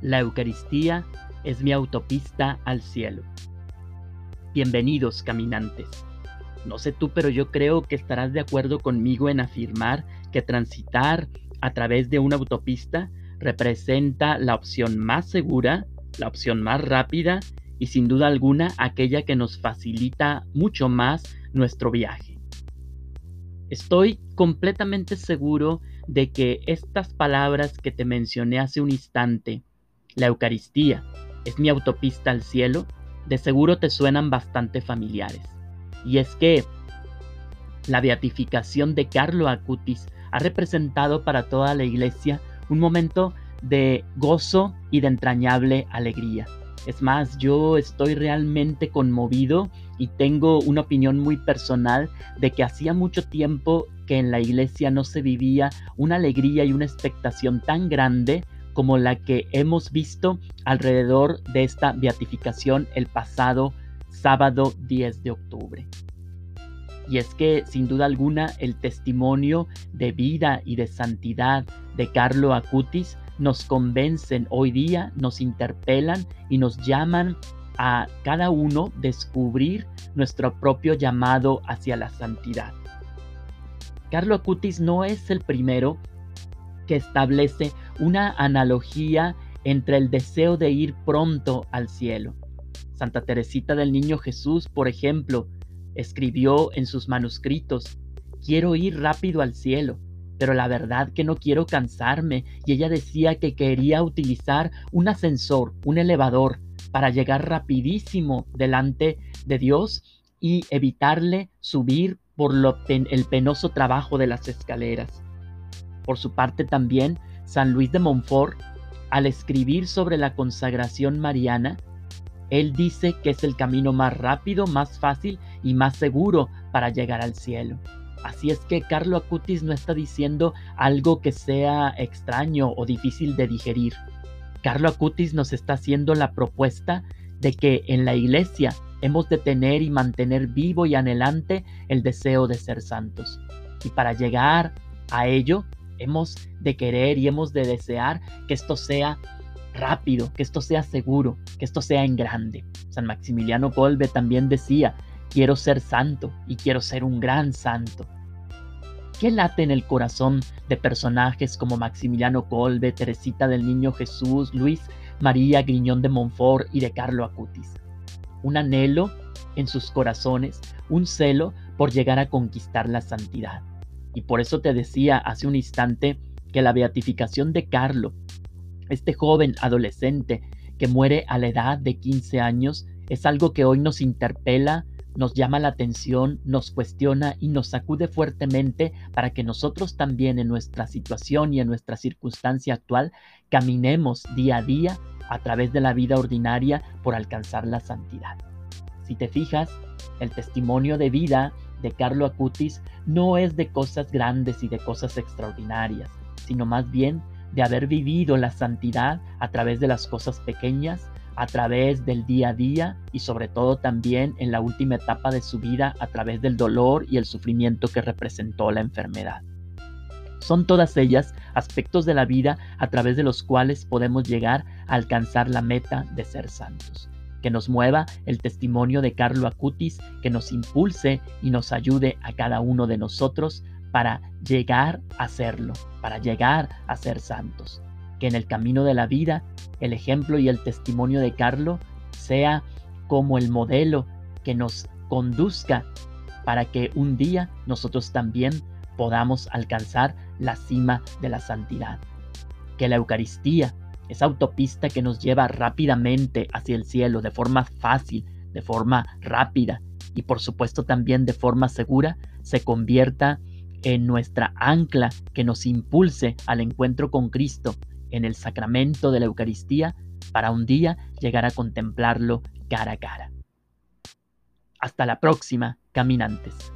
La Eucaristía es mi autopista al cielo. Bienvenidos, caminantes. No sé tú, pero yo creo que estarás de acuerdo conmigo en afirmar que transitar a través de una autopista representa la opción más segura, la opción más rápida y sin duda alguna aquella que nos facilita mucho más nuestro viaje. Estoy completamente seguro de que estas palabras que te mencioné hace un instante la Eucaristía es mi autopista al cielo, de seguro te suenan bastante familiares. Y es que la beatificación de Carlo Acutis ha representado para toda la iglesia un momento de gozo y de entrañable alegría. Es más, yo estoy realmente conmovido y tengo una opinión muy personal de que hacía mucho tiempo que en la iglesia no se vivía una alegría y una expectación tan grande como la que hemos visto alrededor de esta beatificación el pasado sábado 10 de octubre. Y es que sin duda alguna el testimonio de vida y de santidad de Carlo Acutis nos convencen hoy día, nos interpelan y nos llaman a cada uno descubrir nuestro propio llamado hacia la santidad. Carlo Acutis no es el primero que establece una analogía entre el deseo de ir pronto al cielo. Santa Teresita del Niño Jesús, por ejemplo, escribió en sus manuscritos, quiero ir rápido al cielo, pero la verdad que no quiero cansarme, y ella decía que quería utilizar un ascensor, un elevador, para llegar rapidísimo delante de Dios y evitarle subir por el penoso trabajo de las escaleras. Por su parte también, San Luis de Montfort, al escribir sobre la consagración mariana, él dice que es el camino más rápido, más fácil y más seguro para llegar al cielo. Así es que Carlo Acutis no está diciendo algo que sea extraño o difícil de digerir. Carlo Acutis nos está haciendo la propuesta de que en la iglesia hemos de tener y mantener vivo y anhelante el deseo de ser santos. Y para llegar a ello hemos de querer y hemos de desear que esto sea rápido, que esto sea seguro, que esto sea en grande. San Maximiliano Kolbe también decía, quiero ser santo y quiero ser un gran santo. ¿Qué late en el corazón de personajes como Maximiliano Kolbe, Teresita del Niño Jesús, Luis María Griñón de Montfort y de Carlo Acutis? Un anhelo en sus corazones, un celo por llegar a conquistar la santidad. Y por eso te decía hace un instante que la beatificación de Carlo, este joven adolescente que muere a la edad de 15 años, es algo que hoy nos interpela, nos llama la atención, nos cuestiona y nos sacude fuertemente para que nosotros también en nuestra situación y en nuestra circunstancia actual caminemos día a día a través de la vida ordinaria por alcanzar la santidad. Si te fijas, el testimonio de vida de Carlo Acutis no es de cosas grandes y de cosas extraordinarias, sino más bien de haber vivido la santidad a través de las cosas pequeñas, a través del día a día y sobre todo también en la última etapa de su vida a través del dolor y el sufrimiento que representó la enfermedad. Son todas ellas aspectos de la vida a través de los cuales podemos llegar a alcanzar la meta de ser santos que nos mueva el testimonio de Carlo Acutis, que nos impulse y nos ayude a cada uno de nosotros para llegar a serlo, para llegar a ser santos. Que en el camino de la vida el ejemplo y el testimonio de Carlo sea como el modelo que nos conduzca para que un día nosotros también podamos alcanzar la cima de la santidad. Que la Eucaristía esa autopista que nos lleva rápidamente hacia el cielo de forma fácil, de forma rápida y por supuesto también de forma segura, se convierta en nuestra ancla que nos impulse al encuentro con Cristo en el sacramento de la Eucaristía para un día llegar a contemplarlo cara a cara. Hasta la próxima, caminantes.